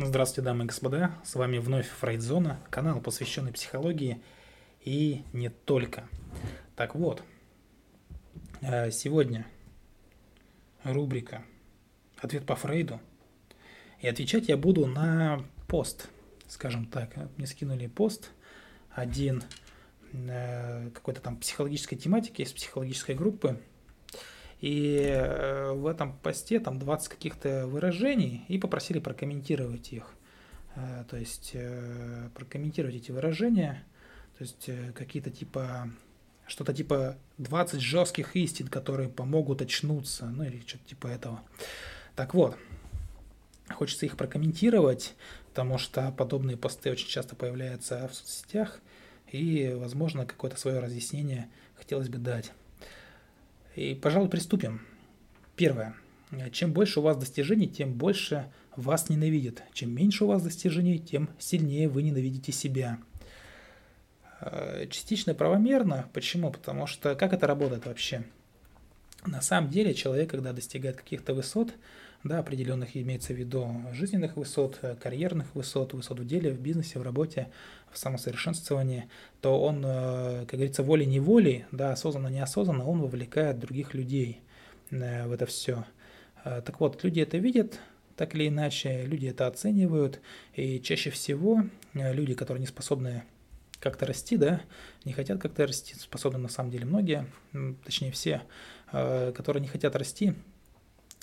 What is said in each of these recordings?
Здравствуйте, дамы и господа, с вами вновь Фрейдзона, канал, посвященный психологии и не только. Так вот, э, сегодня рубрика «Ответ по Фрейду», и отвечать я буду на пост, скажем так. Мне скинули пост один э, какой-то там психологической тематики из психологической группы, и э, в этом посте там 20 каких-то выражений и попросили прокомментировать их. Э, то есть э, прокомментировать эти выражения, то есть какие-то типа что-то типа 20 жестких истин, которые помогут очнуться, ну или что-то типа этого. Так вот, хочется их прокомментировать, потому что подобные посты очень часто появляются в соцсетях, и, возможно, какое-то свое разъяснение хотелось бы дать. И, пожалуй, приступим. Первое. Чем больше у вас достижений, тем больше вас ненавидят. Чем меньше у вас достижений, тем сильнее вы ненавидите себя. Э, частично правомерно. Почему? Потому что как это работает вообще? На самом деле человек, когда достигает каких-то высот, да, определенных имеется в виду жизненных высот, карьерных высот, высот в деле, в бизнесе, в работе, в самосовершенствовании, то он, э, как говорится, волей-неволей, да, осознанно-неосознанно, он вовлекает других людей э, в это все. Э, так вот, люди это видят, так или иначе, люди это оценивают, и чаще всего люди, которые не способны как-то расти, да, не хотят как-то расти, способны на самом деле многие, точнее все, которые не хотят расти,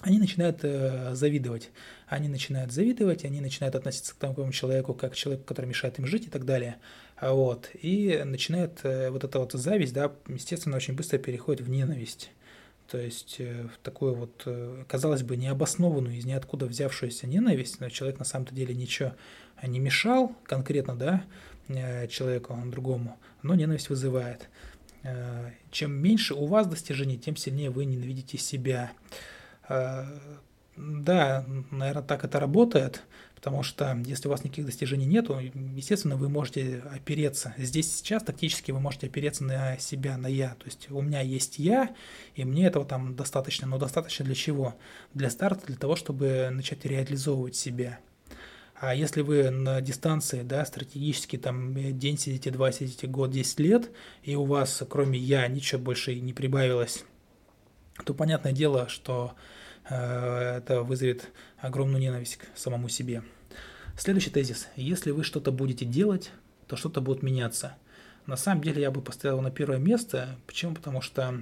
они начинают э, завидовать. Они начинают завидовать, они начинают относиться к такому человеку, как к человеку, который мешает им жить и так далее. Вот. И начинает э, вот эта вот зависть, да, естественно, очень быстро переходит в ненависть. То есть э, в такую вот, э, казалось бы, необоснованную, из ниоткуда взявшуюся ненависть, но человек на самом-то деле ничего не мешал конкретно, да, э, человеку другому, но ненависть вызывает. Э, чем меньше у вас достижений, тем сильнее вы ненавидите себя. Да, наверное, так это работает, потому что если у вас никаких достижений нет, естественно, вы можете опереться. Здесь сейчас тактически вы можете опереться на себя, на я. То есть у меня есть я, и мне этого там достаточно. Но достаточно для чего? Для старта, для того, чтобы начать реализовывать себя. А если вы на дистанции, да, стратегически там день сидите, два сидите, год, 10 лет, и у вас кроме я ничего больше не прибавилось, то понятное дело, что э, это вызовет огромную ненависть к самому себе. Следующий тезис. Если вы что-то будете делать, то что-то будет меняться. На самом деле я бы поставил на первое место. Почему? Потому что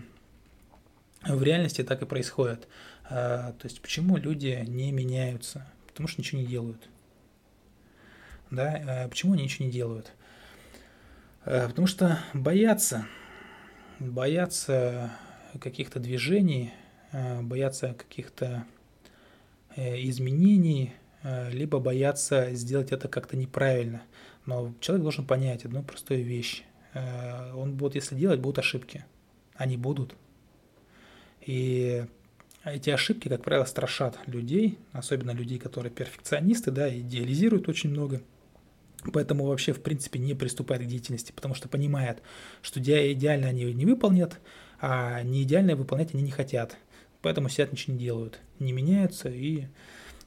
в реальности так и происходит. Э, то есть почему люди не меняются? Потому что ничего не делают. Да? Э, почему они ничего не делают? Потому что боятся. Боятся каких-то движений, э, боятся каких-то э, изменений, э, либо боятся сделать это как-то неправильно. Но человек должен понять одну простую вещь. Он будет, если делать, будут ошибки. Они будут. И эти ошибки, как правило, страшат людей, особенно людей, которые перфекционисты, да, идеализируют очень много. Поэтому вообще, в принципе, не приступает к деятельности, потому что понимает, что идеально они не выполнят, а не идеальное выполнять они не хотят. Поэтому сидят, ничего не делают, не меняются, и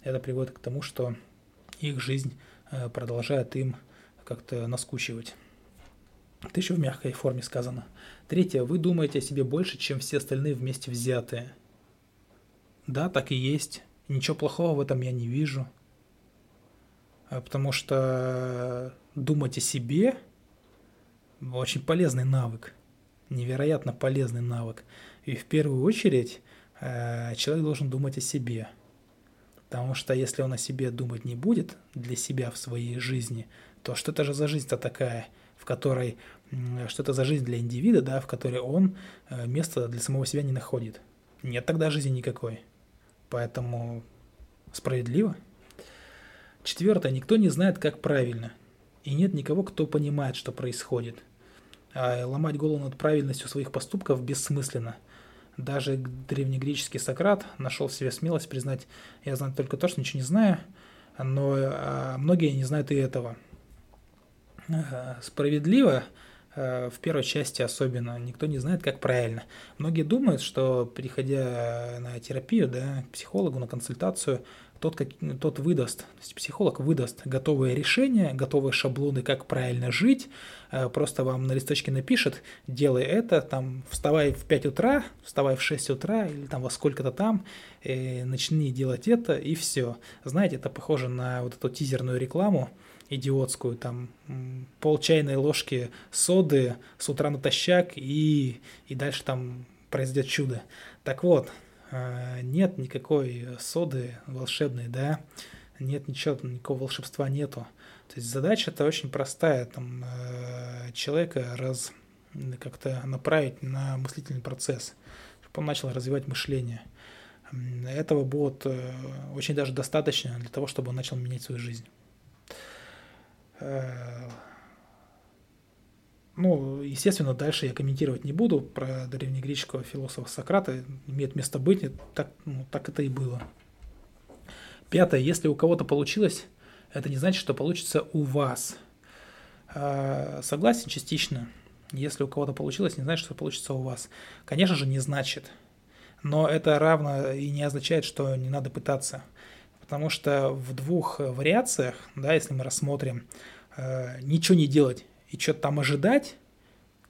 это приводит к тому, что их жизнь э, продолжает им как-то наскучивать. Это еще в мягкой форме сказано. Третье. Вы думаете о себе больше, чем все остальные вместе взятые. Да, так и есть. Ничего плохого в этом я не вижу. А потому что думать о себе очень полезный навык невероятно полезный навык. И в первую очередь э, человек должен думать о себе. Потому что если он о себе думать не будет для себя в своей жизни, то что это же за жизнь-то такая, в которой, что это за жизнь для индивида, да, в которой он э, место для самого себя не находит. Нет тогда жизни никакой. Поэтому справедливо. Четвертое. Никто не знает, как правильно. И нет никого, кто понимает, что происходит – ломать голову над правильностью своих поступков бессмысленно. Даже древнегреческий Сократ нашел в себе смелость признать, я знаю только то, что ничего не знаю, но а, многие не знают и этого. А, справедливо Э, в первой части особенно никто не знает, как правильно. Многие думают, что приходя на терапию, да, к психологу, на консультацию, тот, как, тот выдаст, то есть психолог выдаст готовые решения, готовые шаблоны, как правильно жить, э, просто вам на листочке напишет, делай это, там, вставай в 5 утра, вставай в 6 утра, или там во сколько-то там, и начни делать это, и все. Знаете, это похоже на вот эту тизерную рекламу, идиотскую, там пол чайной ложки соды с утра натощак и, и дальше там произойдет чудо. Так вот, э, нет никакой соды волшебной, да, нет ничего, никакого волшебства нету. То есть задача это очень простая, там э, человека раз как-то направить на мыслительный процесс, чтобы он начал развивать мышление. Этого будет э, очень даже достаточно для того, чтобы он начал менять свою жизнь. Ну, естественно, дальше я комментировать не буду про древнегреческого философа Сократа. Имеет место быть, так, ну, так это и было. Пятое. Если у кого-то получилось, это не значит, что получится у вас. Э, согласен частично. Если у кого-то получилось, не значит, что получится у вас. Конечно же, не значит. Но это равно и не означает, что не надо пытаться. Потому что в двух вариациях, да, если мы рассмотрим, э, ничего не делать и что-то там ожидать,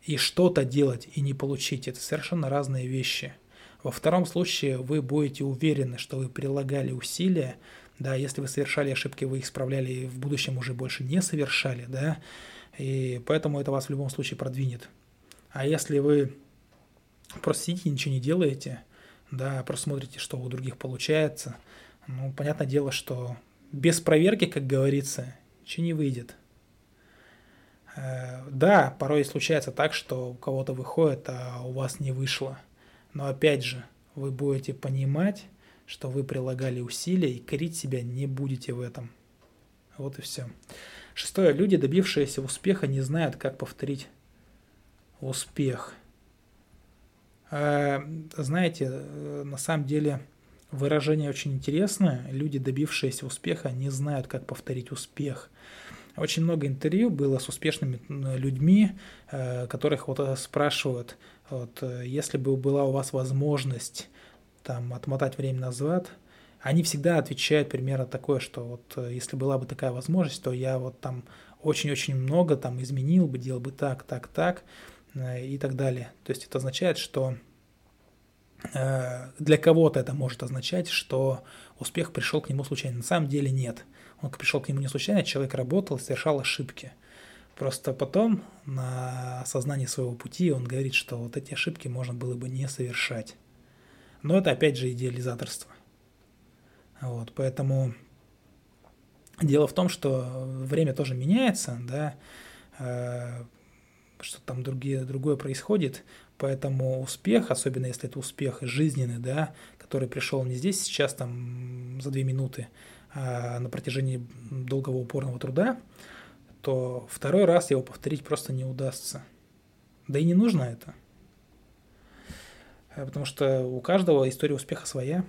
и что-то делать и не получить, это совершенно разные вещи. Во втором случае вы будете уверены, что вы прилагали усилия, да, если вы совершали ошибки, вы их исправляли и в будущем уже больше не совершали, да, и поэтому это вас в любом случае продвинет. А если вы просто сидите ничего не делаете, да, просто смотрите, что у других получается – ну, понятное дело, что без проверки, как говорится, ничего не выйдет. Э, да, порой случается так, что у кого-то выходит, а у вас не вышло. Но опять же, вы будете понимать, что вы прилагали усилия и корить себя не будете в этом. Вот и все. Шестое. Люди, добившиеся успеха, не знают, как повторить успех. Э, знаете, э, на самом деле Выражение очень интересное. Люди, добившиеся успеха, не знают, как повторить успех. Очень много интервью было с успешными людьми, э, которых вот э, спрашивают, вот, э, если бы была у вас возможность там, отмотать время назад, они всегда отвечают примерно такое, что вот если была бы такая возможность, то я вот там очень-очень много там изменил бы, делал бы так, так, так и так далее. То есть это означает, что для кого-то это может означать, что успех пришел к нему случайно. На самом деле нет. Он пришел к нему не случайно, человек работал, совершал ошибки. Просто потом на осознании своего пути он говорит, что вот эти ошибки можно было бы не совершать. Но это опять же идеализаторство. Вот, поэтому дело в том, что время тоже меняется, да, э, что там другие, другое происходит. Поэтому успех, особенно если это успех жизненный, да, который пришел не здесь сейчас, там, за две минуты, на протяжении долгого упорного труда, то второй раз его повторить просто не удастся. Да и не нужно это. Э, потому что у каждого история успеха своя.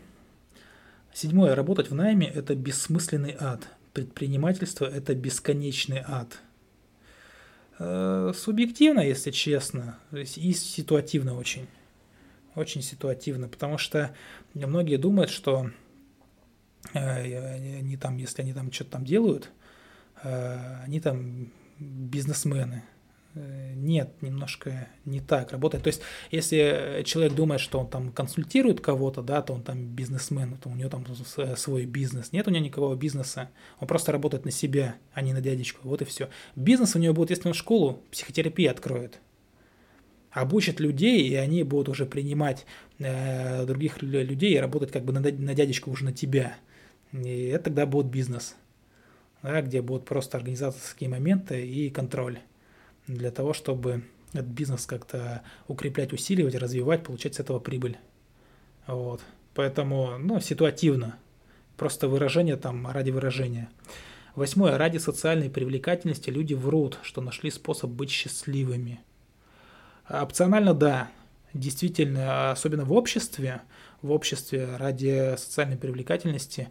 Седьмое. Работать в найме – это бессмысленный ад. Предпринимательство – это бесконечный ад – Э, субъективно, если честно, и ситуативно очень. Очень ситуативно, потому что многие думают, что э, они там, если они там что-то там делают, э, они там бизнесмены. Э, нет, немножко не так работает. То есть, если человек думает, что он там консультирует кого-то, да, то он там бизнесмен, то у него там свой бизнес. Нет у него никакого бизнеса. Он просто работает на себя, а не на дядечку. Вот и все. Бизнес у него будет, если он школу психотерапии откроет. Обучит людей, и они будут уже принимать э, других людей и работать как бы на, на дядечку уже на тебя. И это тогда будет бизнес, да, где будут просто организаторские моменты и контроль для того, чтобы этот бизнес как-то укреплять, усиливать, развивать, получать с этого прибыль. Вот. Поэтому, ну, ситуативно. Просто выражение там ради выражения. Восьмое. Ради социальной привлекательности люди врут, что нашли способ быть счастливыми. Опционально, да. Действительно, особенно в обществе, в обществе ради социальной привлекательности,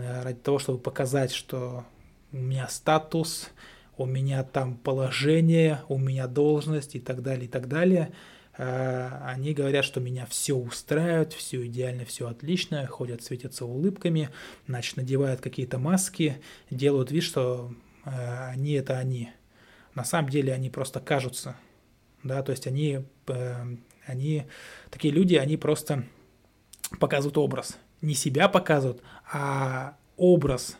ради того, чтобы показать, что у меня статус, у меня там положение, у меня должность и так далее, и так далее. Э, они говорят, что меня все устраивает, все идеально, все отлично, ходят, светятся улыбками, значит, надевают какие-то маски, делают вид, что э, они это они. На самом деле они просто кажутся, да, то есть они, э, они, такие люди, они просто показывают образ. Не себя показывают, а образ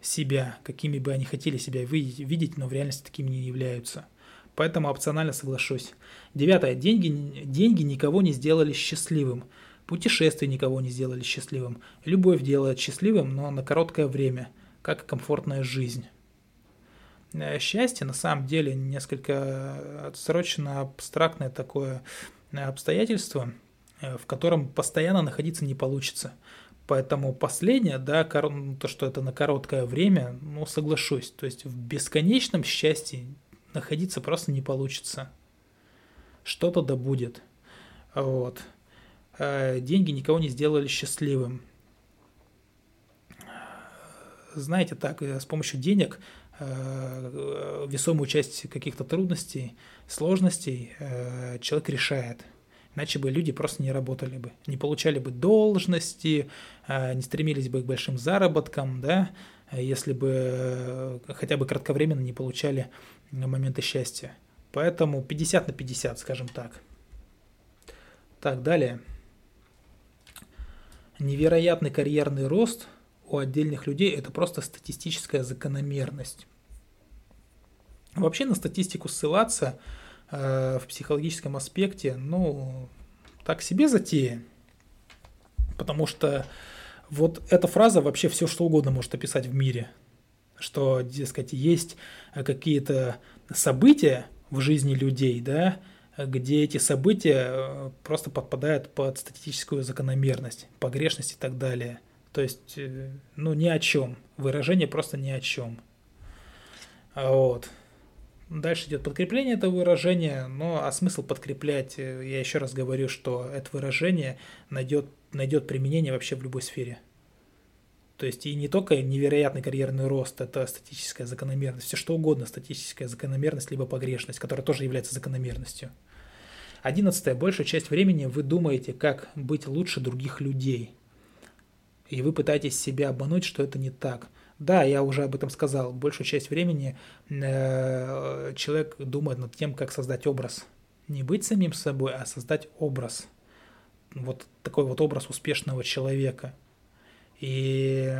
себя, какими бы они хотели себя видеть, но в реальности такими не являются. Поэтому опционально соглашусь. Девятое. Деньги, деньги никого не сделали счастливым. Путешествия никого не сделали счастливым. Любовь делает счастливым, но на короткое время, как и комфортная жизнь. Э, счастье на самом деле несколько отсрочено абстрактное такое обстоятельство, э, в котором постоянно находиться не получится. Поэтому последнее, да, то, что это на короткое время, ну, соглашусь. То есть в бесконечном счастье находиться просто не получится. Что-то да будет. Вот. Э, деньги никого не сделали счастливым. Знаете, так, с помощью денег э, весомую часть каких-то трудностей, сложностей э, человек решает – Иначе бы люди просто не работали бы, не получали бы должности, а, не стремились бы к большим заработкам, да, если бы э, хотя бы кратковременно не получали моменты счастья. Поэтому 50 на 50, скажем так. Так, далее. Невероятный карьерный рост у отдельных людей – это просто статистическая закономерность. Вообще на статистику ссылаться – Э, в психологическом аспекте, ну, так себе затея. Потому что вот эта фраза вообще все что угодно может описать в мире. Что, дескать, есть какие-то события в жизни людей, да, где эти события э, просто подпадают под статистическую закономерность, погрешность и так далее. То есть, э, ну, ни о чем. Выражение просто ни о чем. Вот. Дальше идет подкрепление этого выражения, но а смысл подкреплять, э, я еще раз говорю, что это выражение найдет, найдет применение вообще в любой сфере. То есть и не только невероятный карьерный рост, это статическая закономерность, все что угодно, статическая закономерность, либо погрешность, которая тоже является закономерностью. Одиннадцатое. Большую часть времени вы думаете, как быть лучше других людей. И вы пытаетесь себя обмануть, что это не так – да, я уже об этом сказал. Большую часть времени э, человек думает над тем, как создать образ. Не быть самим собой, а создать образ. Вот такой вот образ успешного человека. И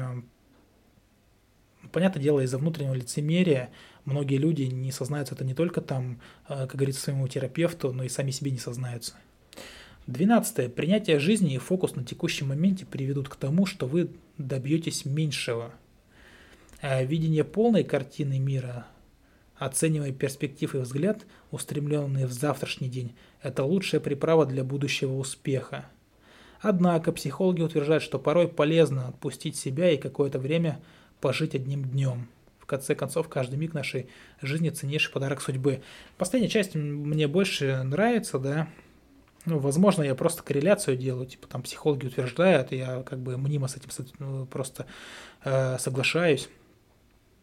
понятное дело, из-за внутреннего лицемерия многие люди не сознаются это не только там, э, как говорится, своему терапевту, но и сами себе не сознаются. Двенадцатое. Принятие жизни и фокус на текущем моменте приведут к тому, что вы добьетесь меньшего – видение полной картины мира, оценивая перспективы и взгляд, устремленные в завтрашний день, это лучшая приправа для будущего успеха. Однако психологи утверждают, что порой полезно отпустить себя и какое-то время пожить одним днем. В конце концов, каждый миг нашей жизни ценнейший подарок судьбы. Последняя часть мне больше нравится, да. Ну, возможно, я просто корреляцию делаю, типа там психологи утверждают, я как бы мнимо с этим ну, просто э, соглашаюсь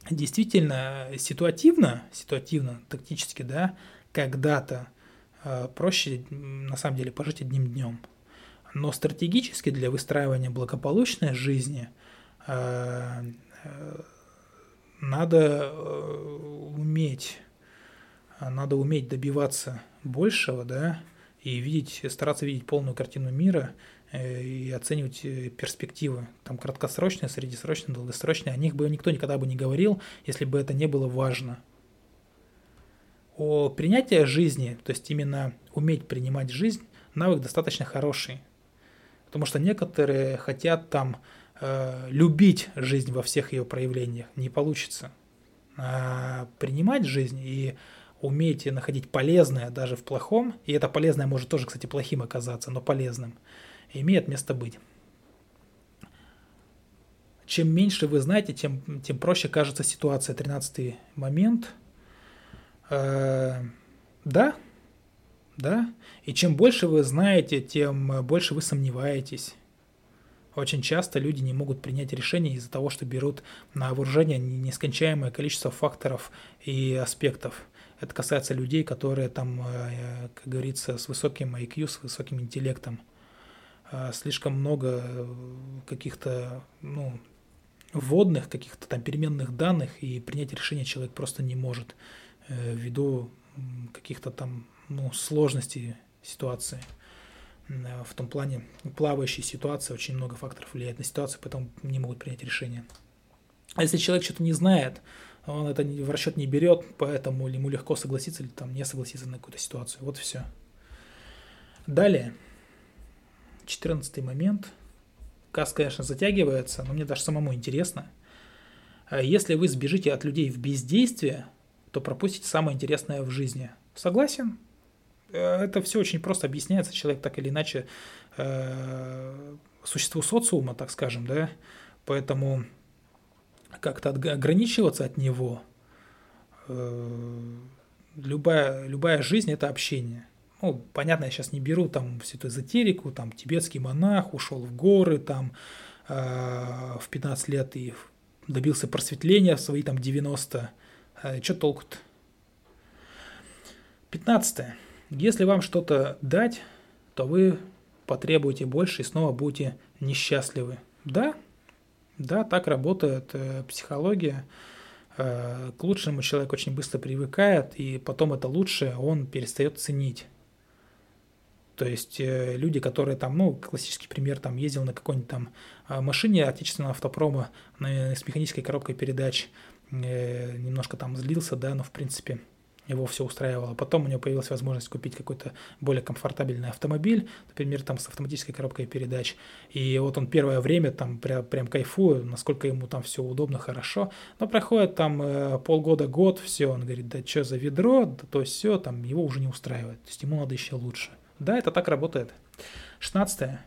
действительно ситуативно, ситуативно, тактически, да, когда-то э, проще на самом деле пожить одним днем. Но стратегически для выстраивания благополучной жизни э, э, надо э, уметь, надо уметь добиваться большего, да, и видеть, стараться видеть полную картину мира Э, и оценивать э, перспективы, там краткосрочные, среднесрочные, долгосрочные, о них бы никто никогда бы не говорил, если бы это не было важно. О принятии жизни, то есть именно уметь принимать жизнь, навык достаточно хороший. Потому что некоторые хотят там э, любить жизнь во всех ее проявлениях, не получится. А принимать жизнь и уметь находить полезное даже в плохом, и это полезное может тоже, кстати, плохим оказаться, но полезным – имеет место быть. Чем меньше вы знаете, тем, тем проще кажется ситуация. Тринадцатый момент. Э, да, да. И чем больше вы знаете, тем больше вы сомневаетесь. Очень часто люди не могут принять решение из-за того, что берут на вооружение нескончаемое количество факторов и аспектов. Это касается людей, которые там, э, как говорится, с высоким IQ, с высоким интеллектом. Э, слишком много э, каких-то, ну, вводных, каких-то там переменных данных, и принять решение человек просто не может ввиду каких-то там ну, сложностей ситуации. В том плане плавающей ситуации очень много факторов влияет на ситуацию, поэтому не могут принять решение. А если человек что-то не знает, он это в расчет не берет, поэтому ему легко согласиться или там не согласиться на какую-то ситуацию. Вот все. Далее, четырнадцатый момент. Касс, конечно, затягивается, но мне даже самому интересно. А если вы сбежите от людей в бездействие, то пропустите самое интересное в жизни. Согласен? Э, это все очень просто объясняется. Человек так или иначе э, существо социума, так скажем, да, поэтому как-то ограничиваться от него. Э, любая, любая жизнь – это общение. Ну, понятно, я сейчас не беру там всю эту эзотерику, там тибетский монах ушел в горы там э, в 15 лет и добился просветления в свои там 90. Э, что толку-то? 15. Если вам что-то дать, то вы потребуете больше и снова будете несчастливы. Да, да, так работает э, психология. Э, к лучшему человек очень быстро привыкает, и потом это лучшее он перестает ценить. То есть э, люди, которые там, ну, классический пример, там ездил на какой-нибудь там э, машине отечественного автопрома на, с механической коробкой передач, э, немножко там злился, да, но в принципе его все устраивало. Потом у него появилась возможность купить какой-то более комфортабельный автомобиль, например, там с автоматической коробкой передач. И вот он первое время там прям, прям кайфует, насколько ему там все удобно, хорошо. Но проходит там э, полгода, год, все, он говорит, да что за ведро, да то все, там его уже не устраивает. То есть ему надо еще лучше. Да, это так работает. 16.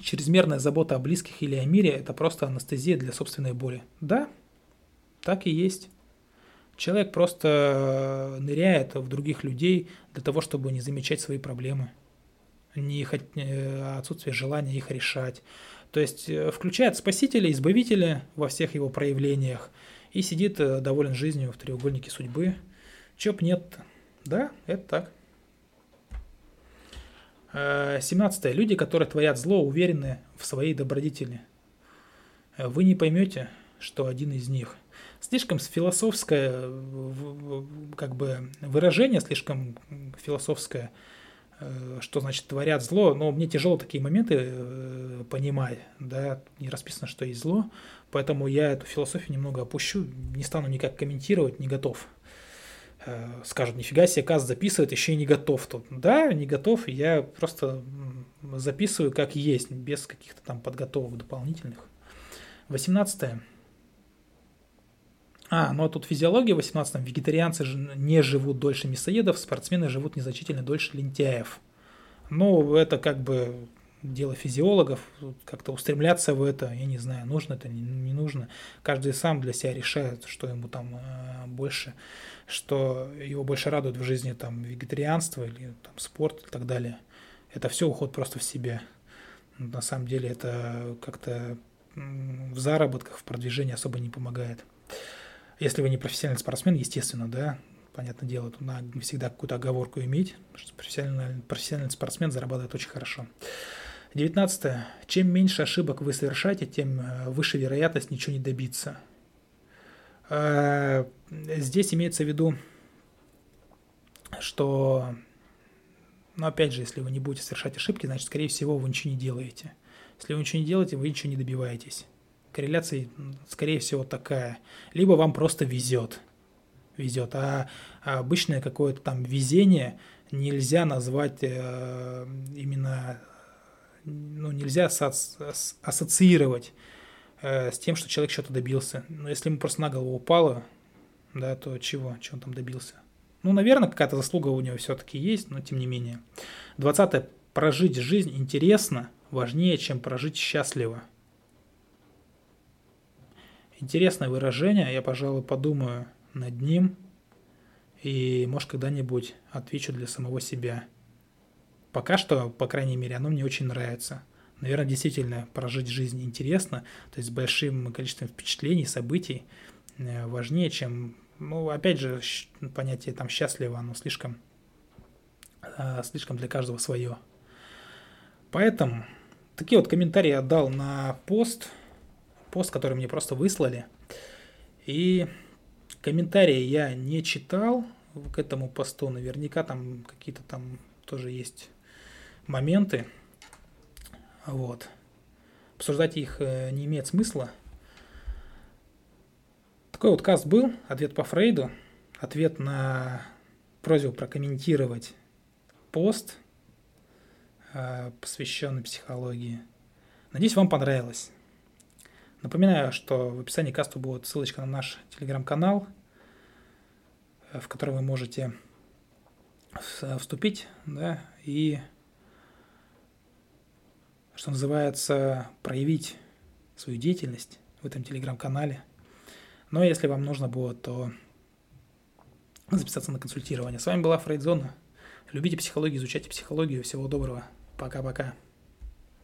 Чрезмерная забота о близких или о мире – это просто анестезия для собственной боли. Да, так и есть. Человек просто э, ныряет в других людей для того, чтобы не замечать свои проблемы, не э, отсутствие желания их решать. То есть э, включает спасителя, избавителя во всех его проявлениях и сидит доволен жизнью в треугольнике судьбы. Чё б нет? Да, это так. 17. Люди, которые творят зло, уверены в своей добродетели. Вы не поймете, что один из них – слишком философское как бы выражение, слишком философское, э, что значит творят зло, но мне тяжело такие моменты э, понимать, да, не расписано, что есть зло, поэтому я эту философию немного опущу, не стану никак комментировать, не готов. Э, скажут, нифига себе, Каз записывает, еще и не готов тут. Да, не готов, я просто записываю как есть, без каких-то там подготовок дополнительных. 18. А, ну а тут физиология в 18-м. Вегетарианцы не живут дольше мясоедов, спортсмены живут незначительно дольше лентяев. Ну, это как бы дело физиологов, как-то устремляться в это, я не знаю, нужно это, не, не нужно. Каждый сам для себя решает, что ему там э, больше, что его больше радует в жизни, там, вегетарианство или там, спорт и так далее. Это все уход просто в себя. На самом деле это как-то в заработках, в продвижении особо не помогает. Если вы не профессиональный спортсмен, естественно, да, понятное дело, тут надо всегда какую-то оговорку иметь, что профессиональный, профессиональный спортсмен зарабатывает очень хорошо. 19. Чем меньше ошибок вы совершаете, тем э, выше вероятность ничего не добиться. Э, здесь имеется в виду, что, ну, опять же, если вы не будете совершать ошибки, значит, скорее всего, вы ничего не делаете. Если вы ничего не делаете, вы ничего не добиваетесь корреляция, скорее всего, такая. Либо вам просто везет. Везет. А, обычное какое-то там везение нельзя назвать э, именно, ну, нельзя ассоциировать э, с тем, что человек что-то добился. Но если ему просто на голову упало, да, то чего? Чего он там добился? Ну, наверное, какая-то заслуга у него все-таки есть, но тем не менее. 20. Прожить жизнь интересно важнее, чем прожить счастливо. Интересное выражение, я, пожалуй, подумаю над ним и, может, когда-нибудь отвечу для самого себя. Пока что, по крайней мере, оно мне очень нравится. наверное, действительно прожить жизнь интересно, то есть с большим количеством впечатлений, событий, э, важнее, чем, ну, опять же, понятие там счастливо, оно слишком, э, слишком для каждого свое. Поэтому такие вот комментарии я отдал на пост, пост, который мне просто выслали. И комментарии я не читал к этому посту. Наверняка там какие-то там тоже есть моменты. Вот. Обсуждать их э, не имеет смысла. Такой вот каст был, ответ по Фрейду, ответ на просьбу прокомментировать пост, э, посвященный психологии. Надеюсь, вам понравилось. Напоминаю, что в описании каста будет ссылочка на наш телеграм-канал, э, в который вы можете вступить, да, и что называется, проявить свою деятельность в этом телеграм-канале. Но если вам нужно будет, то записаться на консультирование. С вами была Фрейдзона. Любите психологию, изучайте психологию. Всего доброго. Пока-пока.